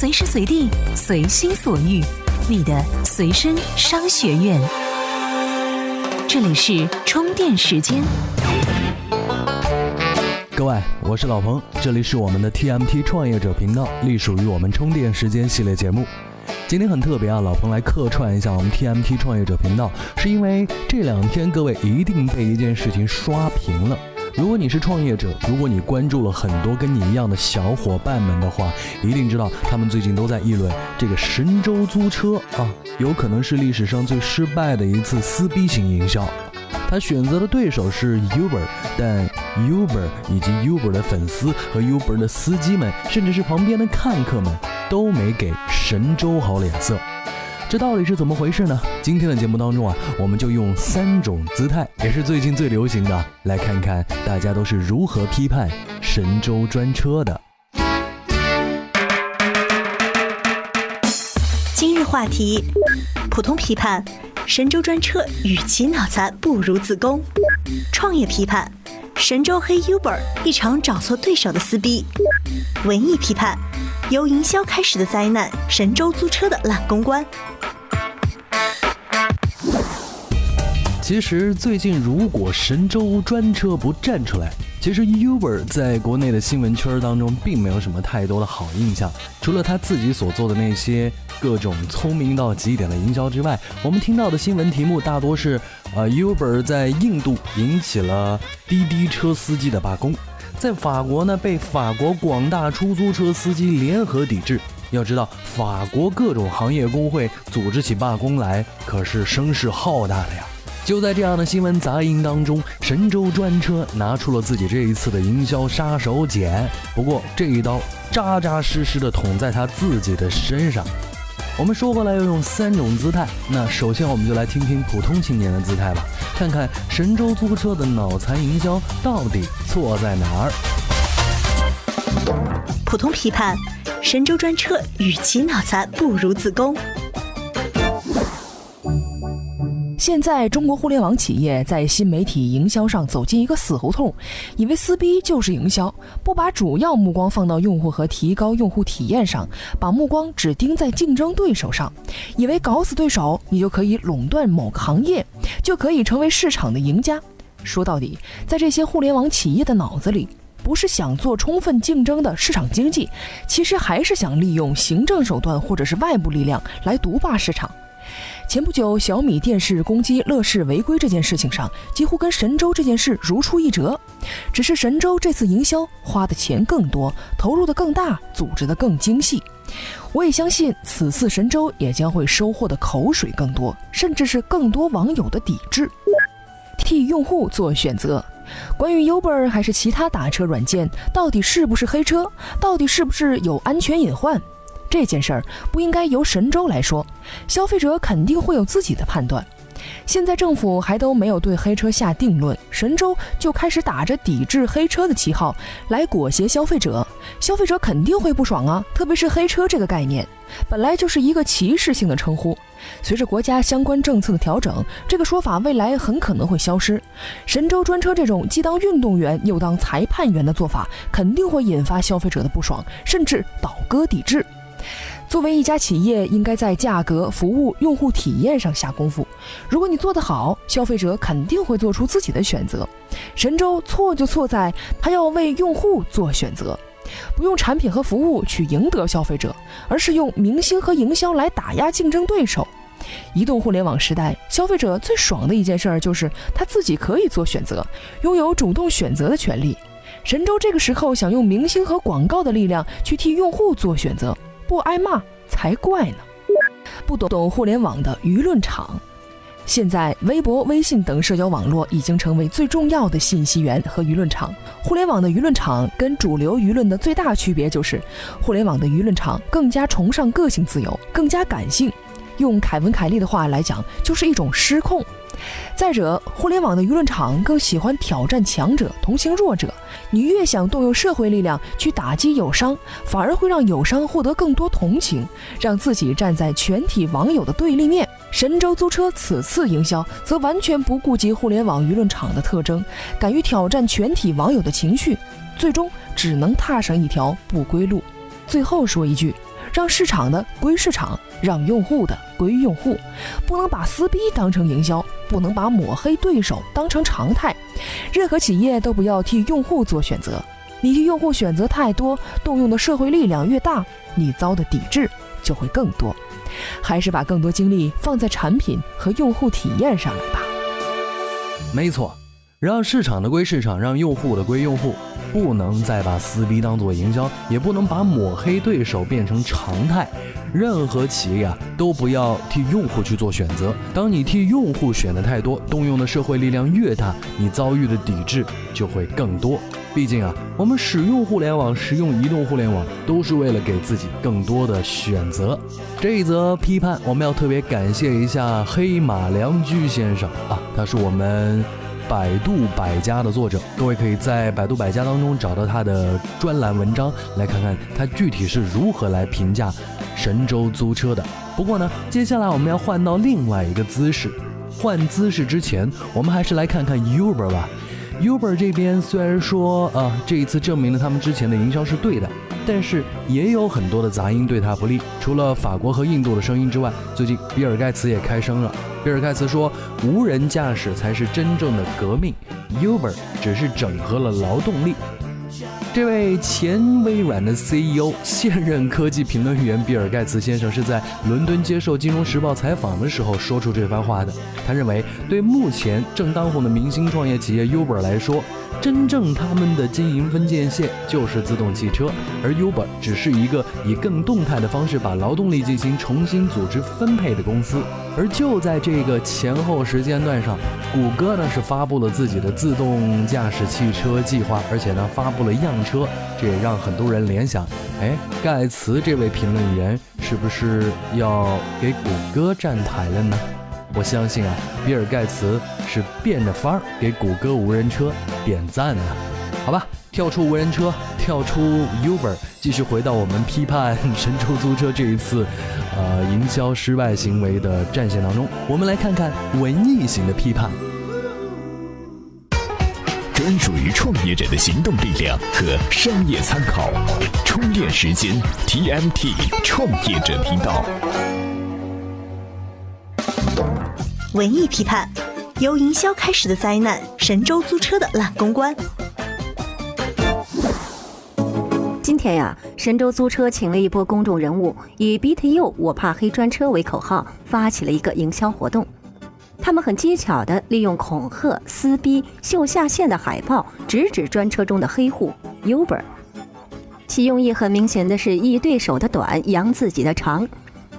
随时随地，随心所欲，你的随身商学院。这里是充电时间。各位，我是老彭，这里是我们的 TMT 创业者频道，隶属于我们充电时间系列节目。今天很特别啊，老彭来客串一下我们 TMT 创业者频道，是因为这两天各位一定被一件事情刷屏了。如果你是创业者，如果你关注了很多跟你一样的小伙伴们的话，一定知道他们最近都在议论这个神州租车啊，有可能是历史上最失败的一次撕逼型营销。他选择的对手是 Uber，但 Uber 以及 Uber 的粉丝和 Uber 的司机们，甚至是旁边的看客们，都没给神州好脸色。这到底是怎么回事呢？今天的节目当中啊，我们就用三种姿态，也是最近最流行的，来看看大家都是如何批判神州专车的。今日话题：普通批判，神州专车与其脑残不如自宫；创业批判，神州黑 Uber 一场找错对手的撕逼；文艺批判，由营销开始的灾难，神州租车的烂公关。其实最近，如果神州专车不站出来，其实 Uber 在国内的新闻圈当中并没有什么太多的好印象。除了他自己所做的那些各种聪明到极点的营销之外，我们听到的新闻题目大多是：呃，Uber 在印度引起了滴滴车司机的罢工，在法国呢被法国广大出租车司机联合抵制。要知道，法国各种行业工会组织起罢工来，可是声势浩大的呀。就在这样的新闻杂音当中，神州专车拿出了自己这一次的营销杀手锏。不过这一刀扎扎实实的捅在他自己的身上。我们说过来要用三种姿态，那首先我们就来听听普通青年的姿态吧，看看神州租车的脑残营销到底错在哪儿。普通批判，神州专车与其脑残不如自宫。现在中国互联网企业在新媒体营销上走进一个死胡同，以为撕逼就是营销，不把主要目光放到用户和提高用户体验上，把目光只盯在竞争对手上，以为搞死对手，你就可以垄断某个行业，就可以成为市场的赢家。说到底，在这些互联网企业的脑子里，不是想做充分竞争的市场经济，其实还是想利用行政手段或者是外部力量来独霸市场。前不久，小米电视攻击乐视违规这件事情上，几乎跟神州这件事如出一辙。只是神州这次营销花的钱更多，投入的更大，组织的更精细。我也相信，此次神州也将会收获的口水更多，甚至是更多网友的抵制。替用户做选择，关于 Uber 还是其他打车软件，到底是不是黑车？到底是不是有安全隐患？这件事儿不应该由神州来说，消费者肯定会有自己的判断。现在政府还都没有对黑车下定论，神州就开始打着抵制黑车的旗号来裹挟消费者，消费者肯定会不爽啊！特别是黑车这个概念，本来就是一个歧视性的称呼，随着国家相关政策的调整，这个说法未来很可能会消失。神州专车这种既当运动员又当裁判员的做法，肯定会引发消费者的不爽，甚至倒戈抵制。作为一家企业，应该在价格、服务、用户体验上下功夫。如果你做得好，消费者肯定会做出自己的选择。神州错就错在他要为用户做选择，不用产品和服务去赢得消费者，而是用明星和营销来打压竞争对手。移动互联网时代，消费者最爽的一件事儿就是他自己可以做选择，拥有主动选择的权利。神州这个时候想用明星和广告的力量去替用户做选择，不挨骂才怪呢！不懂懂互联网的舆论场，现在微博、微信等社交网络已经成为最重要的信息源和舆论场。互联网的舆论场跟主流舆论的最大区别就是，互联网的舆论场更加崇尚个性自由，更加感性。用凯文·凯利的话来讲，就是一种失控。再者，互联网的舆论场更喜欢挑战强者，同情弱者。你越想动用社会力量去打击友商，反而会让友商获得更多同情，让自己站在全体网友的对立面。神州租车此次营销则完全不顾及互联网舆论场的特征，敢于挑战全体网友的情绪，最终只能踏上一条不归路。最后说一句。让市场的归市场，让用户的归用户，不能把撕逼当成营销，不能把抹黑对手当成常态。任何企业都不要替用户做选择，你替用户选择太多，动用的社会力量越大，你遭的抵制就会更多。还是把更多精力放在产品和用户体验上来吧。没错，让市场的归市场，让用户的归用户，不能再把撕逼当做营销，也不能把抹黑对手变成常态。任何企业啊，都不要替用户去做选择。当你替用户选的太多，动用的社会力量越大，你遭遇的抵制就会更多。毕竟啊，我们使用互联网、使用移动互联网，都是为了给自己更多的选择。这一则批判，我们要特别感谢一下黑马良驹先生啊，他是我们百度百家的作者。各位可以在百度百家当中找到他的专栏文章，来看看他具体是如何来评价神州租车的。不过呢，接下来我们要换到另外一个姿势。换姿势之前，我们还是来看看 Uber 吧。Uber 这边虽然说啊，这一次证明了他们之前的营销是对的，但是也有很多的杂音对他不利。除了法国和印度的声音之外，最近比尔盖茨也开声了。比尔盖茨说，无人驾驶才是真正的革命，Uber 只是整合了劳动力。这位前微软的 CEO、现任科技评论员比尔·盖茨先生是在伦敦接受《金融时报》采访的时候说出这番话的。他认为，对目前正当红的明星创业企业 Uber 来说，真正他们的经营分界线就是自动汽车，而 Uber 只是一个以更动态的方式把劳动力进行重新组织分配的公司。而就在这个前后时间段上，谷歌呢是发布了自己的自动驾驶汽车计划，而且呢发布了样车，这也让很多人联想：哎，盖茨这位评论员是不是要给谷歌站台了呢？我相信啊，比尔盖茨是变着法儿给谷歌无人车点赞呢。好吧，跳出无人车，跳出 Uber，继续回到我们批判神州租车这一次。呃，营销失败行为的战线当中，我们来看看文艺型的批判。专属于创业者的行动力量和商业参考，充电时间 TMT 创业者频道。文艺批判，由营销开始的灾难，神州租车的烂公关。天呀，神州租车请了一波公众人物，以 “Beat You，我怕黑专车”为口号，发起了一个营销活动。他们很机巧地利用恐吓、撕逼、秀下线的海报，直指专车中的黑户 Uber。其用意很明显的是以对手的短扬自己的长。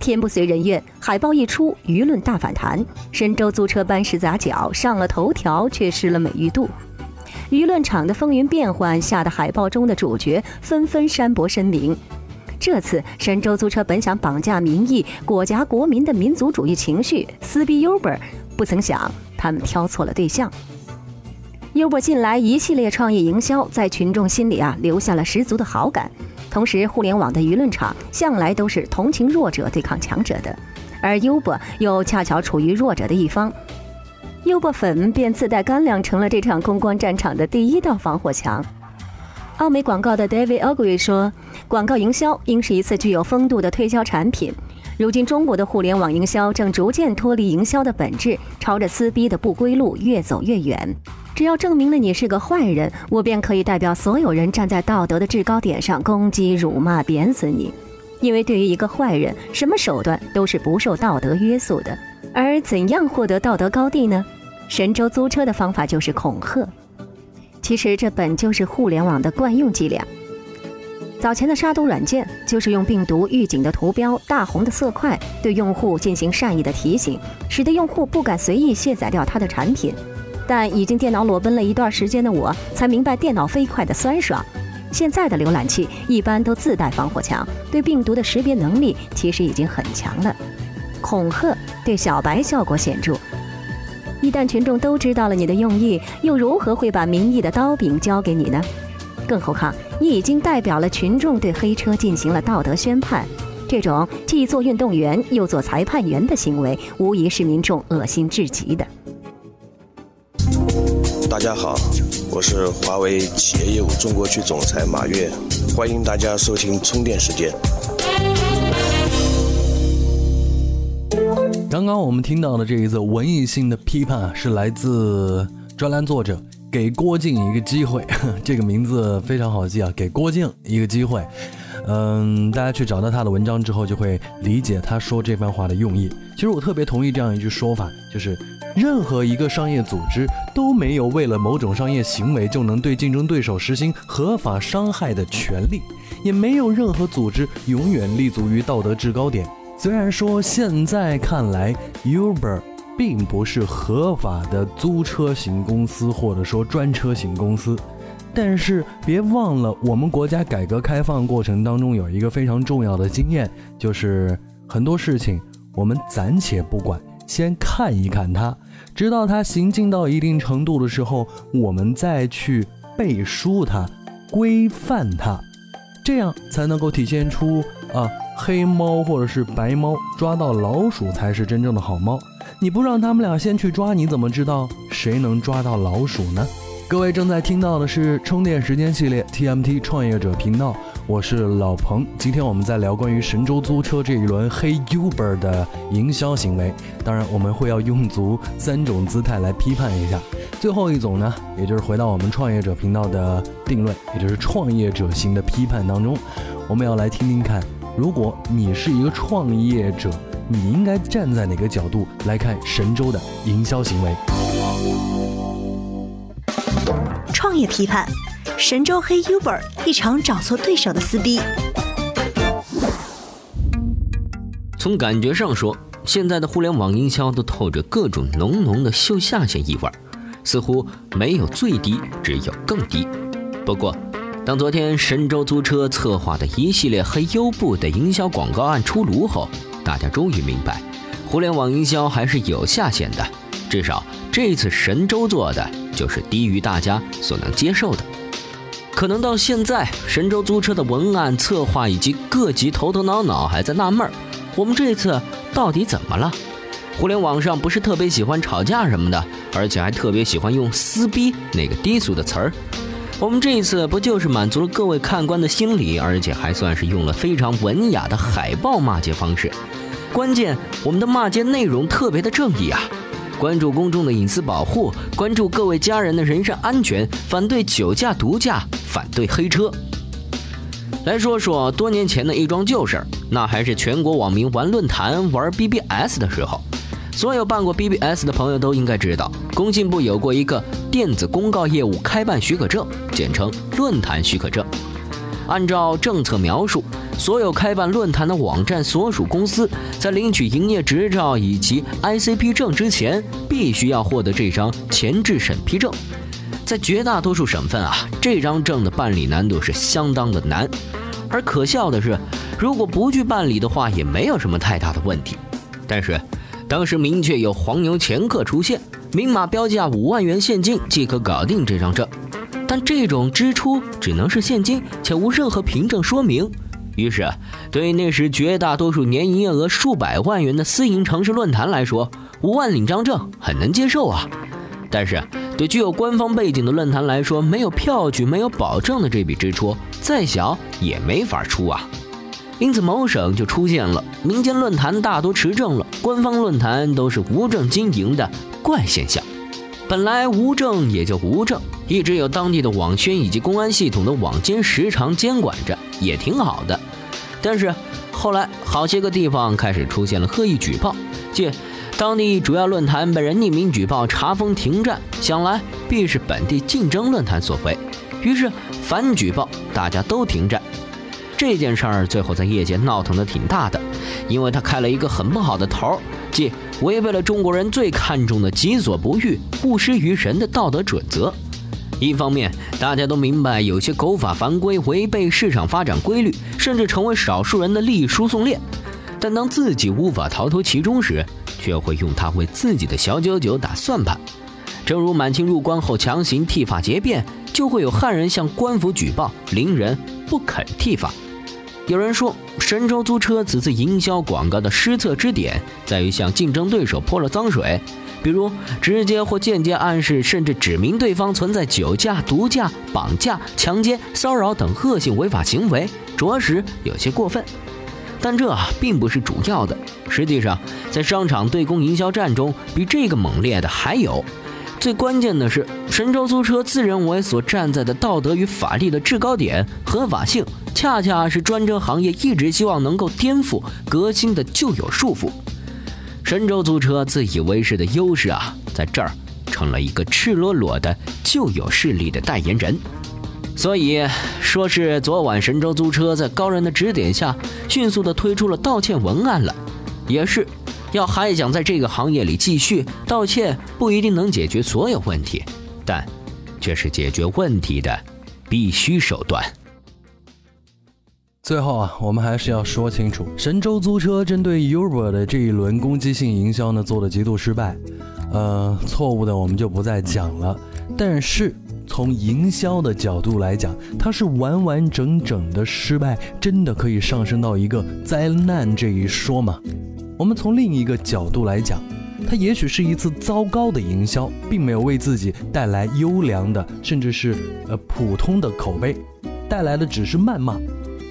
天不遂人愿，海报一出，舆论大反弹。神州租车搬石砸脚，上了头条，却失了美誉度。舆论场的风云变幻，吓得海报中的主角纷纷删博声明。这次神州租车本想绑架民意、裹挟国民的民族主义情绪，撕逼 Uber，不曾想他们挑错了对象。Uber 近来一系列创业营销，在群众心里啊留下了十足的好感。同时，互联网的舆论场向来都是同情弱者对抗强者的，而 Uber 又恰巧处于弱者的一方。优步粉便自带干粮，成了这场公关战场的第一道防火墙。奥美广告的 David Ogilvy 说：“广告营销应是一次具有风度的推销产品。如今，中国的互联网营销正逐渐脱离营销的本质，朝着撕逼的不归路越走越远。只要证明了你是个坏人，我便可以代表所有人站在道德的制高点上攻击、辱骂、贬损你。因为对于一个坏人，什么手段都是不受道德约束的。”而怎样获得道德高地呢？神州租车的方法就是恐吓。其实这本就是互联网的惯用伎俩。早前的杀毒软件就是用病毒预警的图标、大红的色块对用户进行善意的提醒，使得用户不敢随意卸载掉它的产品。但已经电脑裸奔了一段时间的我，才明白电脑飞快的酸爽。现在的浏览器一般都自带防火墙，对病毒的识别能力其实已经很强了。恐吓对小白效果显著，一旦群众都知道了你的用意，又如何会把民意的刀柄交给你呢？更何况你已经代表了群众对黑车进行了道德宣判，这种既做运动员又做裁判员的行为，无疑是民众恶心至极的。大家好，我是华为企业业务中国区总裁马跃，欢迎大家收听充电时间。刚刚我们听到的这一则文艺性的批判，是来自专栏作者给郭靖一个机会，这个名字非常好记啊，给郭靖一个机会。嗯，大家去找到他的文章之后，就会理解他说这番话的用意。其实我特别同意这样一句说法，就是任何一个商业组织都没有为了某种商业行为就能对竞争对手实行合法伤害的权利，也没有任何组织永远立足于道德制高点。虽然说现在看来，Uber 并不是合法的租车型公司，或者说专车型公司，但是别忘了，我们国家改革开放过程当中有一个非常重要的经验，就是很多事情我们暂且不管，先看一看它，直到它行进到一定程度的时候，我们再去背书它、规范它，这样才能够体现出啊。黑猫或者是白猫抓到老鼠才是真正的好猫。你不让他们俩先去抓，你怎么知道谁能抓到老鼠呢？各位正在听到的是充电时间系列 TMT 创业者频道，我是老彭。今天我们在聊关于神州租车这一轮黑 Uber 的营销行为，当然我们会要用足三种姿态来批判一下。最后一种呢，也就是回到我们创业者频道的定论，也就是创业者型的批判当中，我们要来听听看。如果你是一个创业者，你应该站在哪个角度来看神州的营销行为？创业批判：神州黑 Uber 一场找错对手的撕逼。从感觉上说，现在的互联网营销都透着各种浓浓的秀下限意味，似乎没有最低，只有更低。不过，当昨天神州租车策划的一系列黑优步的营销广告案出炉后，大家终于明白，互联网营销还是有下限的。至少这次神州做的就是低于大家所能接受的。可能到现在，神州租车的文案策划以及各级头头脑脑还在纳闷儿：我们这次到底怎么了？互联网上不是特别喜欢吵架什么的，而且还特别喜欢用“撕逼”那个低俗的词儿。我们这一次不就是满足了各位看官的心理，而且还算是用了非常文雅的海报骂街方式。关键，我们的骂街内容特别的正义啊！关注公众的隐私保护，关注各位家人的人身安全，反对酒驾毒驾，反对黑车。来说说多年前的一桩旧事儿，那还是全国网民玩论坛、玩 BBS 的时候。所有办过 BBS 的朋友都应该知道，工信部有过一个电子公告业务开办许可证，简称论坛许可证。按照政策描述，所有开办论坛的网站所属公司在领取营业执照以及 ICP 证之前，必须要获得这张前置审批证。在绝大多数省份啊，这张证的办理难度是相当的难。而可笑的是，如果不去办理的话，也没有什么太大的问题。但是。当时明确有黄牛掮客出现，明码标价五万元现金即可搞定这张证，但这种支出只能是现金，且无任何凭证说明。于是，对那时绝大多数年营业额数百万元的私营城市论坛来说，五万领张证很能接受啊。但是，对具有官方背景的论坛来说，没有票据、没有保证的这笔支出，再小也没法出啊。因此，某省就出现了民间论坛大多持证了，官方论坛都是无证经营的怪现象。本来无证也就无证，一直有当地的网宣以及公安系统的网监时常监管着，也挺好的。但是后来好些个地方开始出现了恶意举报，即当地主要论坛被人匿名举报查封停站，想来必是本地竞争论坛所为，于是反举报，大家都停战。这件事儿最后在业界闹腾的挺大的，因为他开了一个很不好的头儿，即违背了中国人最看重的“己所不欲，勿施于人”的道德准则。一方面，大家都明白有些狗法犯规，违背市场发展规律，甚至成为少数人的利益输送链；但当自己无法逃脱其中时，却会用它为自己的小九九打算盘。正如满清入关后强行剃发结辫，就会有汉人向官府举报伶人不肯剃发。有人说，神州租车此次营销广告的失策之点在于向竞争对手泼了脏水，比如直接或间接暗示甚至指明对方存在酒驾、毒驾、绑架、强奸、骚扰等恶性违法行为，着实有些过分。但这并不是主要的。实际上，在商场对公营销战中，比这个猛烈的还有。最关键的是，神州租车自认为所站在的道德与法律的制高点，合法性恰恰是专车行业一直希望能够颠覆、革新的旧有束缚。神州租车自以为是的优势啊，在这儿成了一个赤裸裸的旧有势力的代言人。所以说是昨晚神州租车在高人的指点下，迅速的推出了道歉文案了，也是。要还想在这个行业里继续道歉，不一定能解决所有问题，但却是解决问题的必须手段。最后啊，我们还是要说清楚，神州租车针对 Uber 的这一轮攻击性营销呢，做的极度失败。呃，错误的我们就不再讲了。但是从营销的角度来讲，它是完完整整的失败，真的可以上升到一个灾难这一说吗？我们从另一个角度来讲，它也许是一次糟糕的营销，并没有为自己带来优良的，甚至是呃普通的口碑，带来的只是谩骂。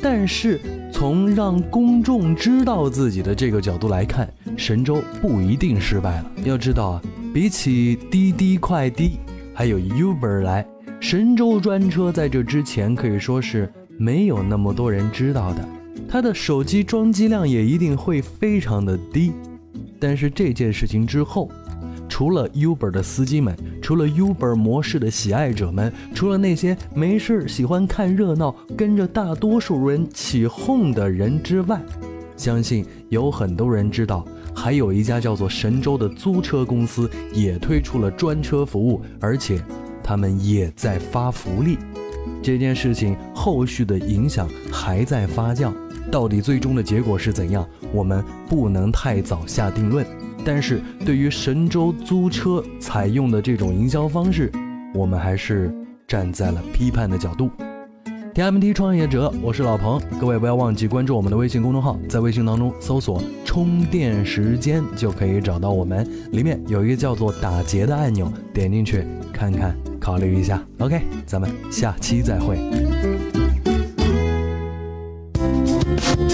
但是从让公众知道自己的这个角度来看，神州不一定失败了。要知道啊，比起滴滴快滴还有 Uber 来，神州专车在这之前可以说是没有那么多人知道的。它的手机装机量也一定会非常的低，但是这件事情之后，除了 Uber 的司机们，除了 Uber 模式的喜爱者们，除了那些没事喜欢看热闹、跟着大多数人起哄的人之外，相信有很多人知道，还有一家叫做神州的租车公司也推出了专车服务，而且他们也在发福利。这件事情后续的影响还在发酵。到底最终的结果是怎样？我们不能太早下定论。但是对于神州租车采用的这种营销方式，我们还是站在了批判的角度。TMT 创业者，我是老彭，各位不要忘记关注我们的微信公众号，在微信当中搜索“充电时间”就可以找到我们，里面有一个叫做“打劫”的按钮，点进去看看，考虑一下。OK，咱们下期再会。